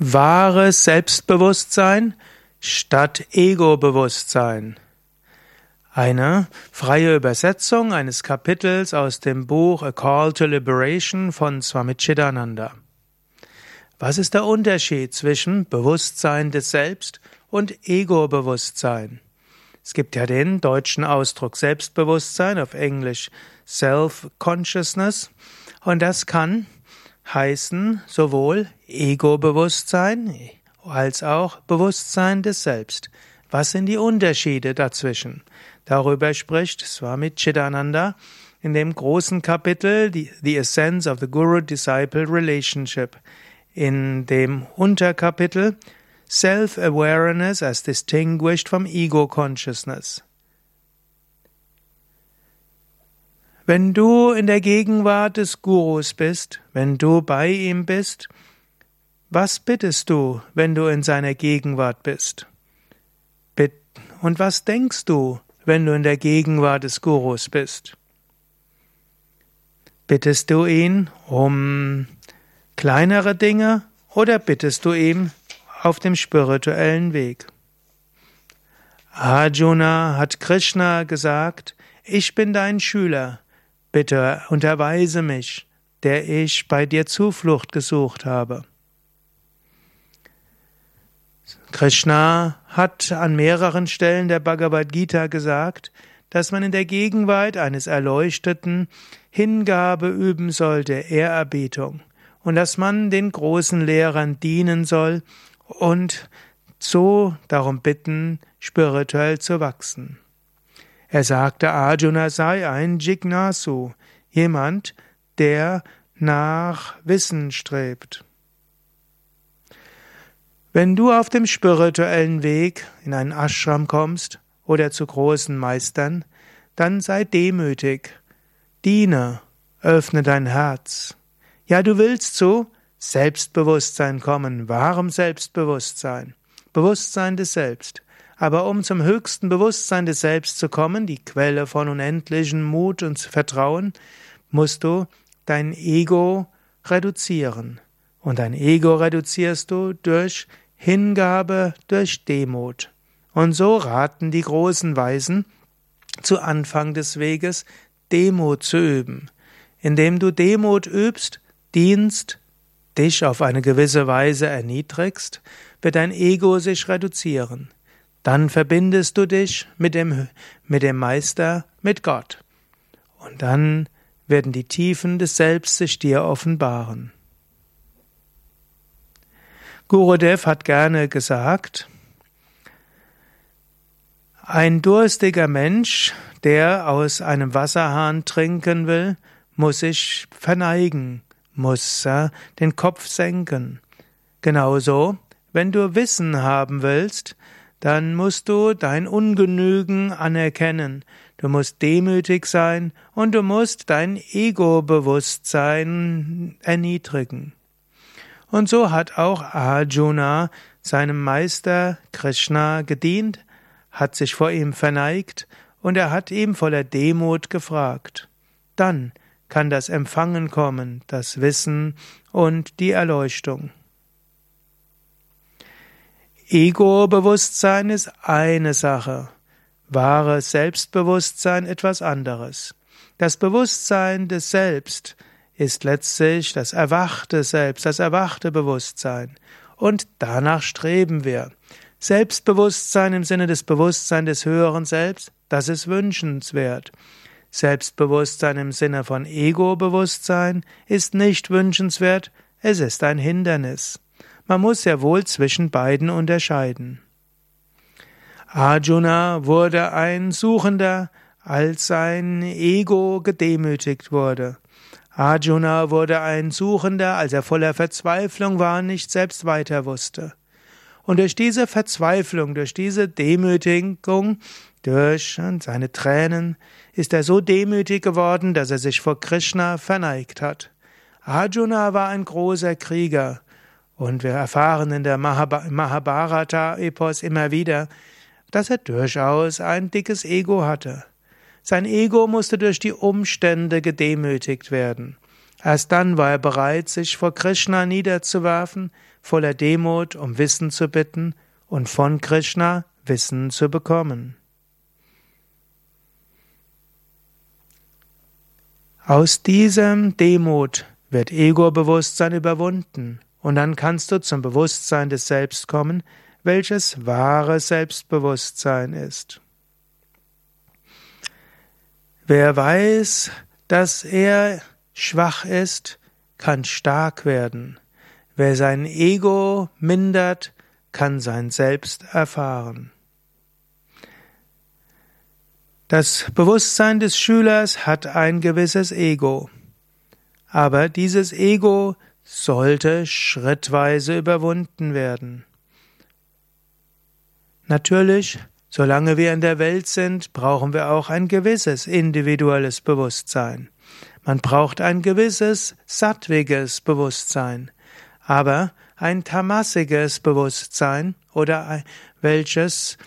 Wahres Selbstbewusstsein statt Ego-Bewusstsein. Eine freie Übersetzung eines Kapitels aus dem Buch A Call to Liberation von Swami Chidananda. Was ist der Unterschied zwischen Bewusstsein des Selbst und Ego-Bewusstsein? Es gibt ja den deutschen Ausdruck Selbstbewusstsein, auf Englisch Self-Consciousness, und das kann heißen sowohl Ego-Bewusstsein als auch Bewusstsein des Selbst. Was sind die Unterschiede dazwischen? Darüber spricht Swami Chidananda in dem großen Kapitel The Essence of the Guru-Disciple Relationship. In dem Unterkapitel Self-Awareness as distinguished from Ego Wenn du in der Gegenwart des Gurus bist, wenn du bei ihm bist, was bittest du, wenn du in seiner Gegenwart bist? Und was denkst du, wenn du in der Gegenwart des Gurus bist? Bittest du ihn um kleinere Dinge oder bittest du ihm auf dem spirituellen Weg? Arjuna hat Krishna gesagt, ich bin dein Schüler, Bitte unterweise mich, der ich bei dir Zuflucht gesucht habe. Krishna hat an mehreren Stellen der Bhagavad Gita gesagt, dass man in der Gegenwart eines Erleuchteten Hingabe üben sollte, Ehrerbietung, und dass man den großen Lehrern dienen soll und so darum bitten, spirituell zu wachsen. Er sagte, Arjuna sei ein Jignasu, jemand, der nach Wissen strebt. Wenn du auf dem spirituellen Weg in einen Ashram kommst oder zu großen Meistern, dann sei demütig, diene, öffne dein Herz. Ja, du willst zu Selbstbewusstsein kommen, wahrem Selbstbewusstsein, Bewusstsein des Selbst. Aber um zum höchsten Bewusstsein des Selbst zu kommen, die Quelle von unendlichen Mut und Vertrauen, musst du dein Ego reduzieren. Und dein Ego reduzierst du durch Hingabe, durch Demut. Und so raten die großen Weisen zu Anfang des Weges, Demut zu üben. Indem du Demut übst, dienst, dich auf eine gewisse Weise erniedrigst, wird dein Ego sich reduzieren. Dann verbindest du dich mit dem, mit dem Meister, mit Gott. Und dann werden die Tiefen des Selbst sich dir offenbaren. Gurudev hat gerne gesagt, ein durstiger Mensch, der aus einem Wasserhahn trinken will, muss sich verneigen, muss äh, den Kopf senken. Genauso, wenn du Wissen haben willst, dann musst du dein Ungenügen anerkennen, du musst demütig sein und du musst dein Ego-Bewusstsein erniedrigen. Und so hat auch Arjuna seinem Meister Krishna gedient, hat sich vor ihm verneigt und er hat ihm voller Demut gefragt. Dann kann das Empfangen kommen, das Wissen und die Erleuchtung. Ego-Bewusstsein ist eine Sache, wahres Selbstbewusstsein etwas anderes. Das Bewusstsein des Selbst ist letztlich das erwachte Selbst, das erwachte Bewusstsein. Und danach streben wir. Selbstbewusstsein im Sinne des Bewusstseins des höheren Selbst, das ist wünschenswert. Selbstbewusstsein im Sinne von Ego-Bewusstsein ist nicht wünschenswert, es ist ein Hindernis. Man muss sehr wohl zwischen beiden unterscheiden. Arjuna wurde ein Suchender, als sein Ego gedemütigt wurde. Arjuna wurde ein Suchender, als er voller Verzweiflung war nicht selbst weiter wusste. Und durch diese Verzweiflung, durch diese Demütigung, durch seine Tränen, ist er so demütig geworden, dass er sich vor Krishna verneigt hat. Arjuna war ein großer Krieger, und wir erfahren in der Mahabharata-Epos immer wieder, dass er durchaus ein dickes Ego hatte. Sein Ego musste durch die Umstände gedemütigt werden. Erst dann war er bereit, sich vor Krishna niederzuwerfen, voller Demut um Wissen zu bitten und von Krishna Wissen zu bekommen. Aus diesem Demut wird Ego-Bewusstsein überwunden und dann kannst du zum Bewusstsein des Selbst kommen, welches wahre Selbstbewusstsein ist. Wer weiß, dass er schwach ist, kann stark werden. Wer sein Ego mindert, kann sein Selbst erfahren. Das Bewusstsein des Schülers hat ein gewisses Ego. Aber dieses Ego sollte schrittweise überwunden werden. Natürlich, solange wir in der Welt sind, brauchen wir auch ein gewisses individuelles Bewusstsein. Man braucht ein gewisses sattwiges Bewusstsein. Aber ein tamassiges Bewusstsein oder ein, welches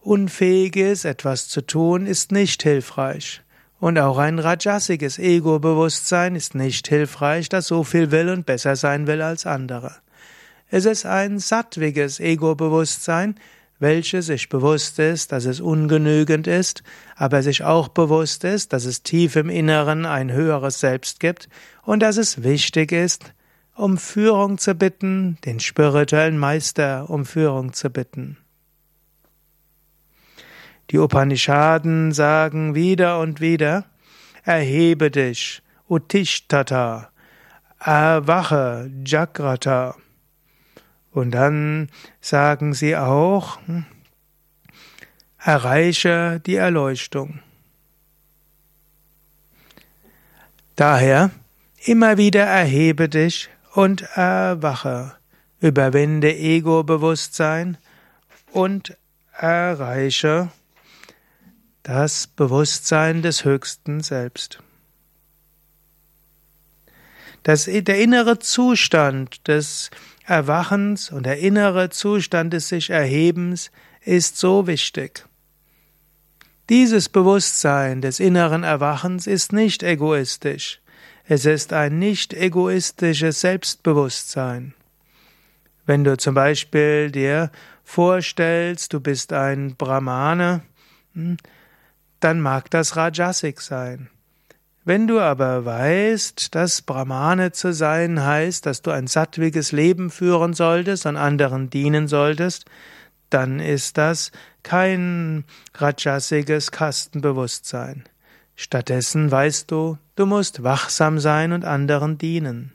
unfähig ist, etwas zu tun, ist nicht hilfreich. Und auch ein rajasiges Ego-Bewusstsein ist nicht hilfreich, das so viel will und besser sein will als andere. Es ist ein sattwiges Ego-Bewusstsein, welches sich bewusst ist, dass es ungenügend ist, aber sich auch bewusst ist, dass es tief im Inneren ein höheres Selbst gibt und dass es wichtig ist, um Führung zu bitten, den spirituellen Meister um Führung zu bitten. Die Upanishaden sagen wieder und wieder, erhebe dich, Uttishtata, erwache, Jagrata. Und dann sagen sie auch, hm, erreiche die Erleuchtung. Daher immer wieder erhebe dich und erwache, überwinde Ego-Bewusstsein und erreiche das Bewusstsein des höchsten Selbst. Das, der innere Zustand des Erwachens und der innere Zustand des sich Erhebens ist so wichtig. Dieses Bewusstsein des inneren Erwachens ist nicht egoistisch. Es ist ein nicht egoistisches Selbstbewusstsein. Wenn du zum Beispiel dir vorstellst, du bist ein Brahmane, hm, dann mag das Rajasik sein. Wenn du aber weißt, dass Brahmane zu sein heißt, dass du ein sattwiges Leben führen solltest und anderen dienen solltest, dann ist das kein rajasiges Kastenbewusstsein. Stattdessen weißt du, du musst wachsam sein und anderen dienen.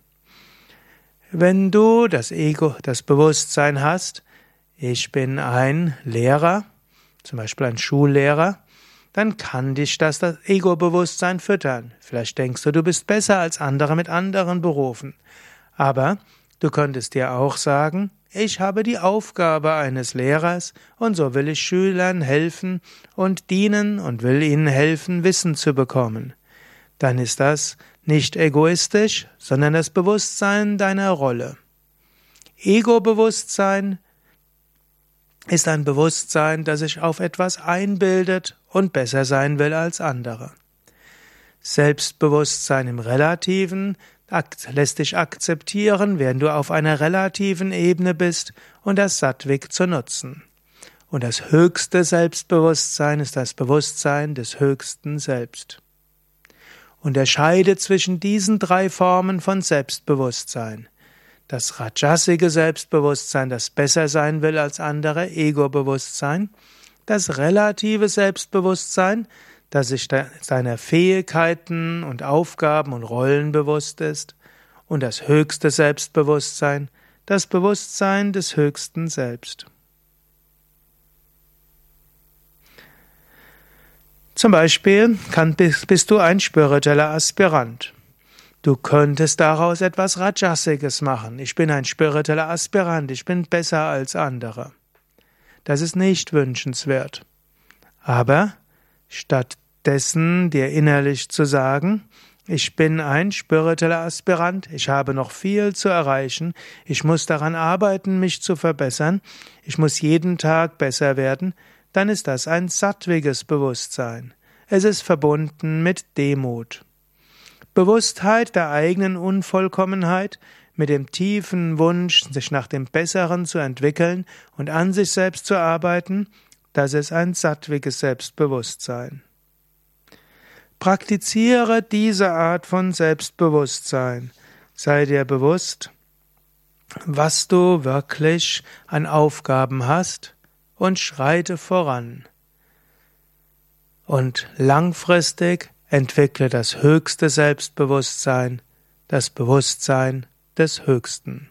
Wenn du das Ego, das Bewusstsein hast, ich bin ein Lehrer, zum Beispiel ein Schullehrer, dann kann dich das, das Ego-Bewusstsein füttern. Vielleicht denkst du, du bist besser als andere mit anderen Berufen. Aber du könntest dir auch sagen, ich habe die Aufgabe eines Lehrers und so will ich Schülern helfen und dienen und will ihnen helfen, Wissen zu bekommen. Dann ist das nicht egoistisch, sondern das Bewusstsein deiner Rolle. Ego-Bewusstsein ist ein Bewusstsein, das sich auf etwas einbildet und besser sein will als andere. Selbstbewusstsein im Relativen lässt dich akzeptieren, während du auf einer relativen Ebene bist und das Sattwig zu nutzen. Und das höchste Selbstbewusstsein ist das Bewusstsein des höchsten Selbst. Unterscheide zwischen diesen drei Formen von Selbstbewusstsein das rajasige Selbstbewusstsein, das besser sein will als andere, Ego-Bewusstsein, das relative Selbstbewusstsein, das sich seiner Fähigkeiten und Aufgaben und Rollen bewusst ist, und das höchste Selbstbewusstsein, das Bewusstsein des höchsten Selbst. Zum Beispiel kann, bist du ein spiritueller Aspirant. Du könntest daraus etwas Rajasiges machen. Ich bin ein spiritueller Aspirant, ich bin besser als andere. Das ist nicht wünschenswert. Aber stattdessen dir innerlich zu sagen, ich bin ein spiritueller Aspirant, ich habe noch viel zu erreichen, ich muss daran arbeiten, mich zu verbessern, ich muss jeden Tag besser werden, dann ist das ein sattwiges Bewusstsein. Es ist verbunden mit Demut. Bewusstheit der eigenen Unvollkommenheit mit dem tiefen Wunsch, sich nach dem Besseren zu entwickeln und an sich selbst zu arbeiten, das ist ein sattwiges Selbstbewusstsein. Praktiziere diese Art von Selbstbewusstsein. Sei dir bewusst, was du wirklich an Aufgaben hast und schreite voran. Und langfristig entwickle das höchste Selbstbewusstsein, das Bewusstsein des Höchsten.